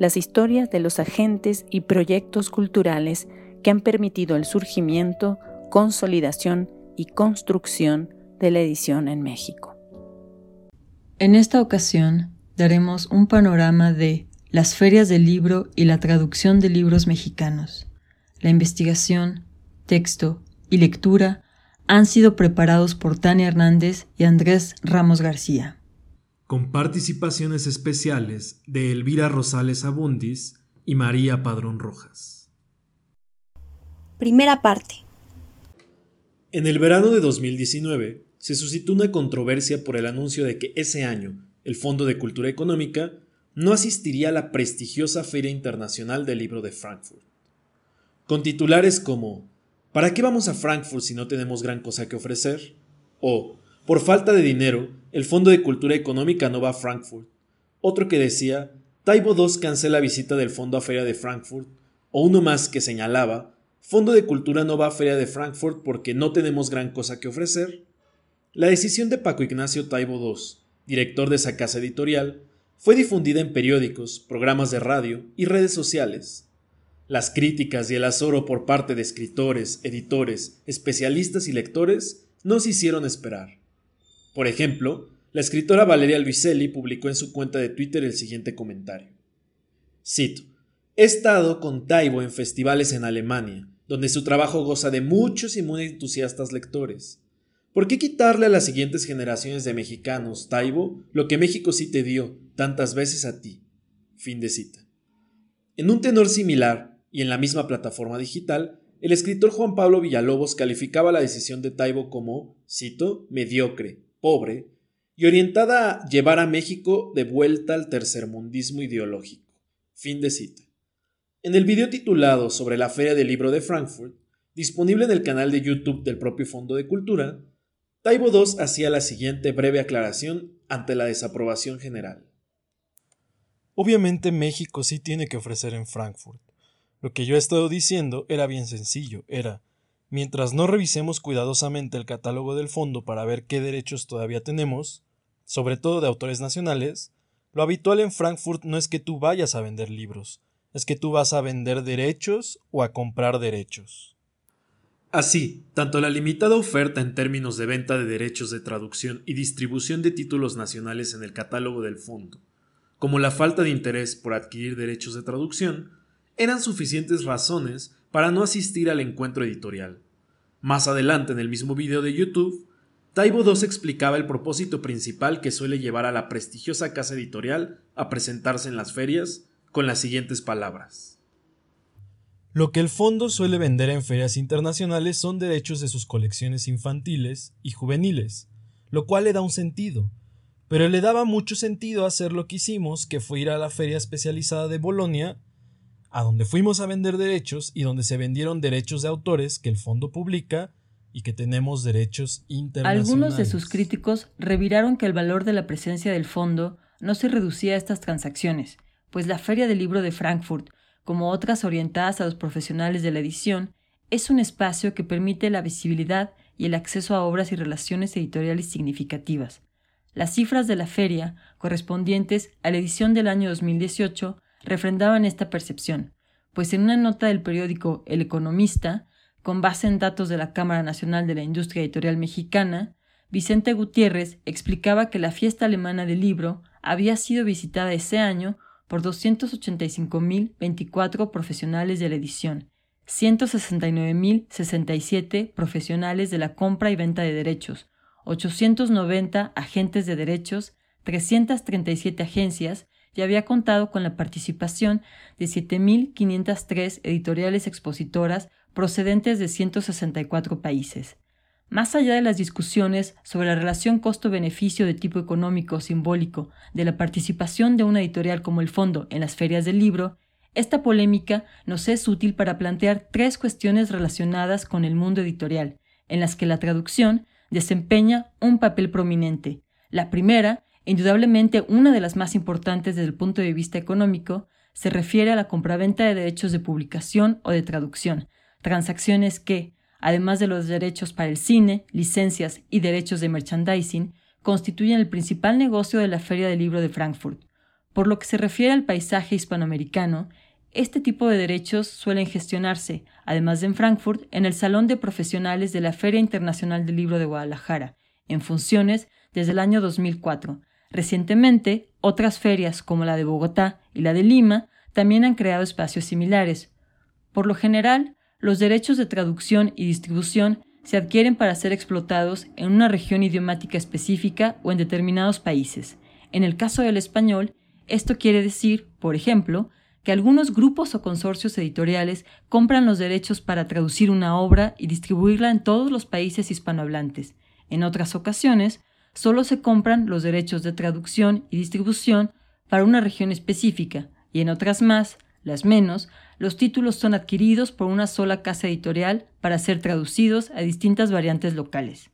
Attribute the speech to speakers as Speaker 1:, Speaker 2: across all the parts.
Speaker 1: las historias de los agentes y proyectos culturales que han permitido el surgimiento, consolidación y construcción de la edición en México.
Speaker 2: En esta ocasión daremos un panorama de las ferias del libro y la traducción de libros mexicanos. La investigación, texto y lectura han sido preparados por Tania Hernández y Andrés Ramos García
Speaker 3: con participaciones especiales de Elvira Rosales Abundis y María Padrón Rojas.
Speaker 4: Primera parte.
Speaker 3: En el verano de 2019 se suscitó una controversia por el anuncio de que ese año el Fondo de Cultura Económica no asistiría a la prestigiosa Feria Internacional del Libro de Frankfurt. Con titulares como ¿Para qué vamos a Frankfurt si no tenemos gran cosa que ofrecer? o por falta de dinero, el Fondo de Cultura Económica no va a Frankfurt. Otro que decía, Taibo II cancela visita del Fondo a Feria de Frankfurt. O uno más que señalaba, Fondo de Cultura no va a Feria de Frankfurt porque no tenemos gran cosa que ofrecer. La decisión de Paco Ignacio Taibo II, director de esa casa editorial, fue difundida en periódicos, programas de radio y redes sociales. Las críticas y el azoro por parte de escritores, editores, especialistas y lectores no se hicieron esperar. Por ejemplo, la escritora Valeria Luiselli publicó en su cuenta de Twitter el siguiente comentario. Cito, He estado con Taibo en festivales en Alemania, donde su trabajo goza de muchos y muy entusiastas lectores. ¿Por qué quitarle a las siguientes generaciones de mexicanos, Taibo, lo que México sí te dio tantas veces a ti? Fin de cita. En un tenor similar, y en la misma plataforma digital, el escritor Juan Pablo Villalobos calificaba la decisión de Taibo como, cito, mediocre, pobre y orientada a llevar a México de vuelta al tercermundismo ideológico. Fin de cita. En el video titulado sobre la Feria del Libro de Frankfurt, disponible en el canal de YouTube del propio Fondo de Cultura, Taibo II hacía la siguiente breve aclaración ante la desaprobación general.
Speaker 5: Obviamente México sí tiene que ofrecer en Frankfurt. Lo que yo he estado diciendo era bien sencillo, era Mientras no revisemos cuidadosamente el catálogo del fondo para ver qué derechos todavía tenemos, sobre todo de autores nacionales, lo habitual en Frankfurt no es que tú vayas a vender libros, es que tú vas a vender derechos o a comprar derechos.
Speaker 3: Así, tanto la limitada oferta en términos de venta de derechos de traducción y distribución de títulos nacionales en el catálogo del fondo, como la falta de interés por adquirir derechos de traducción, eran suficientes razones para no asistir al encuentro editorial. Más adelante en el mismo video de YouTube, Taibo II explicaba el propósito principal que suele llevar a la prestigiosa casa editorial a presentarse en las ferias con las siguientes palabras.
Speaker 5: Lo que el fondo suele vender en ferias internacionales son derechos de sus colecciones infantiles y juveniles, lo cual le da un sentido, pero le daba mucho sentido hacer lo que hicimos, que fue ir a la feria especializada de Bolonia a donde fuimos a vender derechos y donde se vendieron derechos de autores que el fondo publica y que tenemos derechos internacionales.
Speaker 2: Algunos de sus críticos reviraron que el valor de la presencia del fondo no se reducía a estas transacciones, pues la Feria del Libro de Frankfurt, como otras orientadas a los profesionales de la edición, es un espacio que permite la visibilidad y el acceso a obras y relaciones editoriales significativas. Las cifras de la feria, correspondientes a la edición del año 2018, refrendaban esta percepción, pues en una nota del periódico El Economista, con base en datos de la Cámara Nacional de la Industria Editorial Mexicana, Vicente Gutiérrez explicaba que la fiesta alemana del libro había sido visitada ese año por 285.024 profesionales de la edición, 169.067 profesionales de la compra y venta de derechos, 890 agentes de derechos, 337 agencias ya había contado con la participación de 7.503 editoriales expositoras procedentes de 164 países. Más allá de las discusiones sobre la relación costo-beneficio de tipo económico o simbólico de la participación de una editorial como el Fondo en las ferias del libro, esta polémica nos es útil para plantear tres cuestiones relacionadas con el mundo editorial, en las que la traducción desempeña un papel prominente. La primera, indudablemente una de las más importantes desde el punto de vista económico, se refiere a la compraventa de derechos de publicación o de traducción, transacciones que, además de los derechos para el cine, licencias y derechos de merchandising, constituyen el principal negocio de la Feria del Libro de Frankfurt. Por lo que se refiere al paisaje hispanoamericano, este tipo de derechos suelen gestionarse, además de en Frankfurt, en el Salón de Profesionales de la Feria Internacional del Libro de Guadalajara, en funciones desde el año 2004. Recientemente, otras ferias como la de Bogotá y la de Lima también han creado espacios similares. Por lo general, los derechos de traducción y distribución se adquieren para ser explotados en una región idiomática específica o en determinados países. En el caso del español, esto quiere decir, por ejemplo, que algunos grupos o consorcios editoriales compran los derechos para traducir una obra y distribuirla en todos los países hispanohablantes. En otras ocasiones, solo se compran los derechos de traducción y distribución para una región específica, y en otras más, las menos, los títulos son adquiridos por una sola casa editorial para ser traducidos a distintas variantes locales.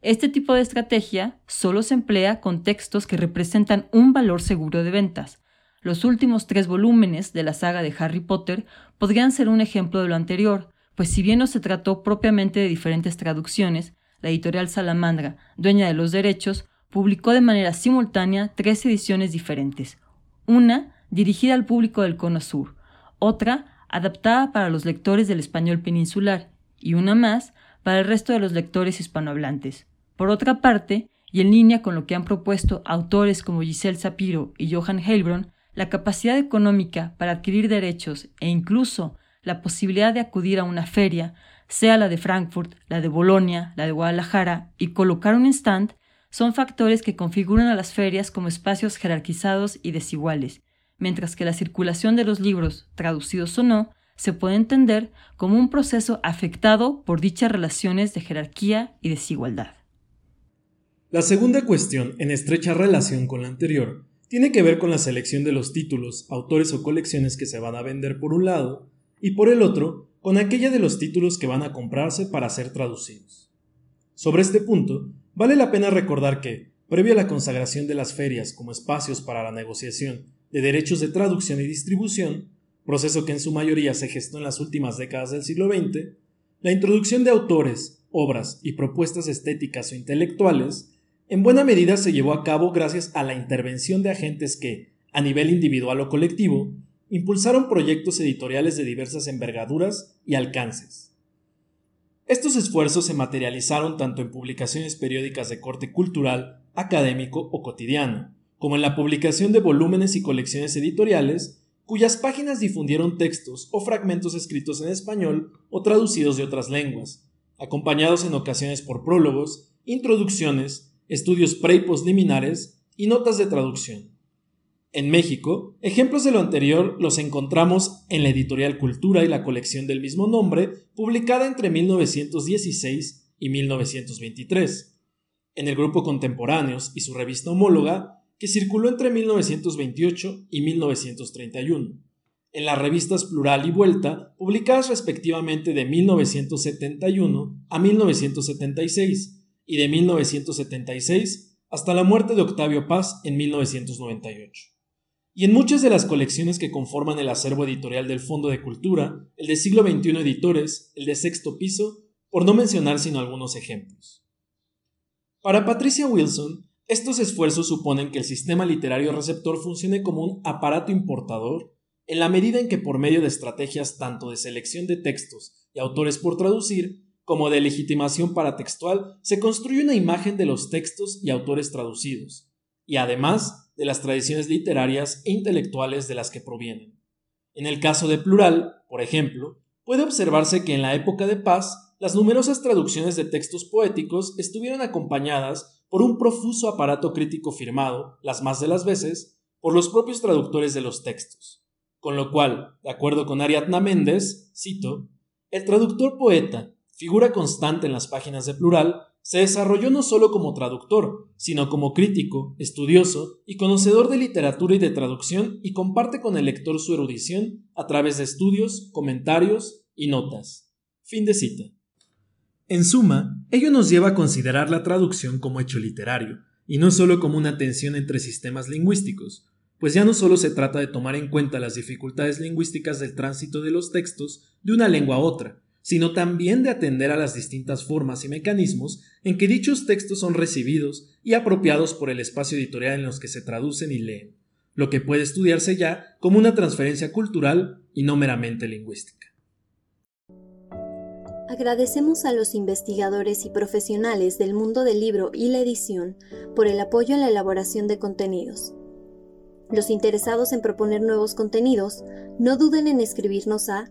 Speaker 2: Este tipo de estrategia solo se emplea con textos que representan un valor seguro de ventas. Los últimos tres volúmenes de la saga de Harry Potter podrían ser un ejemplo de lo anterior, pues si bien no se trató propiamente de diferentes traducciones, la editorial Salamandra, dueña de los derechos, publicó de manera simultánea tres ediciones diferentes. Una dirigida al público del Cono Sur, otra adaptada para los lectores del español peninsular y una más para el resto de los lectores hispanohablantes. Por otra parte, y en línea con lo que han propuesto autores como Giselle Sapiro y Johan Heilbronn, la capacidad económica para adquirir derechos e incluso la posibilidad de acudir a una feria, sea la de Frankfurt, la de Bolonia, la de Guadalajara, y colocar un stand, son factores que configuran a las ferias como espacios jerarquizados y desiguales, mientras que la circulación de los libros, traducidos o no, se puede entender como un proceso afectado por dichas relaciones de jerarquía y desigualdad.
Speaker 3: La segunda cuestión, en estrecha relación con la anterior, tiene que ver con la selección de los títulos, autores o colecciones que se van a vender por un lado, y por el otro, con aquella de los títulos que van a comprarse para ser traducidos. Sobre este punto, vale la pena recordar que, previo a la consagración de las ferias como espacios para la negociación de derechos de traducción y distribución, proceso que en su mayoría se gestó en las últimas décadas del siglo XX, la introducción de autores, obras y propuestas estéticas o intelectuales en buena medida se llevó a cabo gracias a la intervención de agentes que, a nivel individual o colectivo, impulsaron proyectos editoriales de diversas envergaduras y alcances. Estos esfuerzos se materializaron tanto en publicaciones periódicas de corte cultural, académico o cotidiano, como en la publicación de volúmenes y colecciones editoriales, cuyas páginas difundieron textos o fragmentos escritos en español o traducidos de otras lenguas, acompañados en ocasiones por prólogos, introducciones, estudios pre y postliminares y notas de traducción. En México, ejemplos de lo anterior los encontramos en la editorial Cultura y la colección del mismo nombre, publicada entre 1916 y 1923, en el grupo Contemporáneos y su revista homóloga, que circuló entre 1928 y 1931, en las revistas Plural y Vuelta, publicadas respectivamente de 1971 a 1976 y de 1976 hasta la muerte de Octavio Paz en 1998. Y en muchas de las colecciones que conforman el acervo editorial del Fondo de Cultura, el de siglo XXI Editores, el de Sexto Piso, por no mencionar sino algunos ejemplos. Para Patricia Wilson, estos esfuerzos suponen que el sistema literario receptor funcione como un aparato importador en la medida en que por medio de estrategias tanto de selección de textos y autores por traducir, como de legitimación paratextual, se construye una imagen de los textos y autores traducidos, y además de las tradiciones literarias e intelectuales de las que provienen. En el caso de Plural, por ejemplo, puede observarse que en la época de paz, las numerosas traducciones de textos poéticos estuvieron acompañadas por un profuso aparato crítico firmado, las más de las veces, por los propios traductores de los textos. Con lo cual, de acuerdo con Ariadna Méndez, cito, el traductor poeta, figura constante en las páginas de Plural, se desarrolló no solo como traductor, sino como crítico, estudioso y conocedor de literatura y de traducción y comparte con el lector su erudición a través de estudios, comentarios y notas. Fin de cita. En suma, ello nos lleva a considerar la traducción como hecho literario, y no solo como una tensión entre sistemas lingüísticos, pues ya no solo se trata de tomar en cuenta las dificultades lingüísticas del tránsito de los textos de una lengua a otra, sino también de atender a las distintas formas y mecanismos en que dichos textos son recibidos y apropiados por el espacio editorial en los que se traducen y leen, lo que puede estudiarse ya como una transferencia cultural y no meramente lingüística.
Speaker 4: Agradecemos a los investigadores y profesionales del mundo del libro y la edición por el apoyo en la elaboración de contenidos. Los interesados en proponer nuevos contenidos, no duden en escribirnos a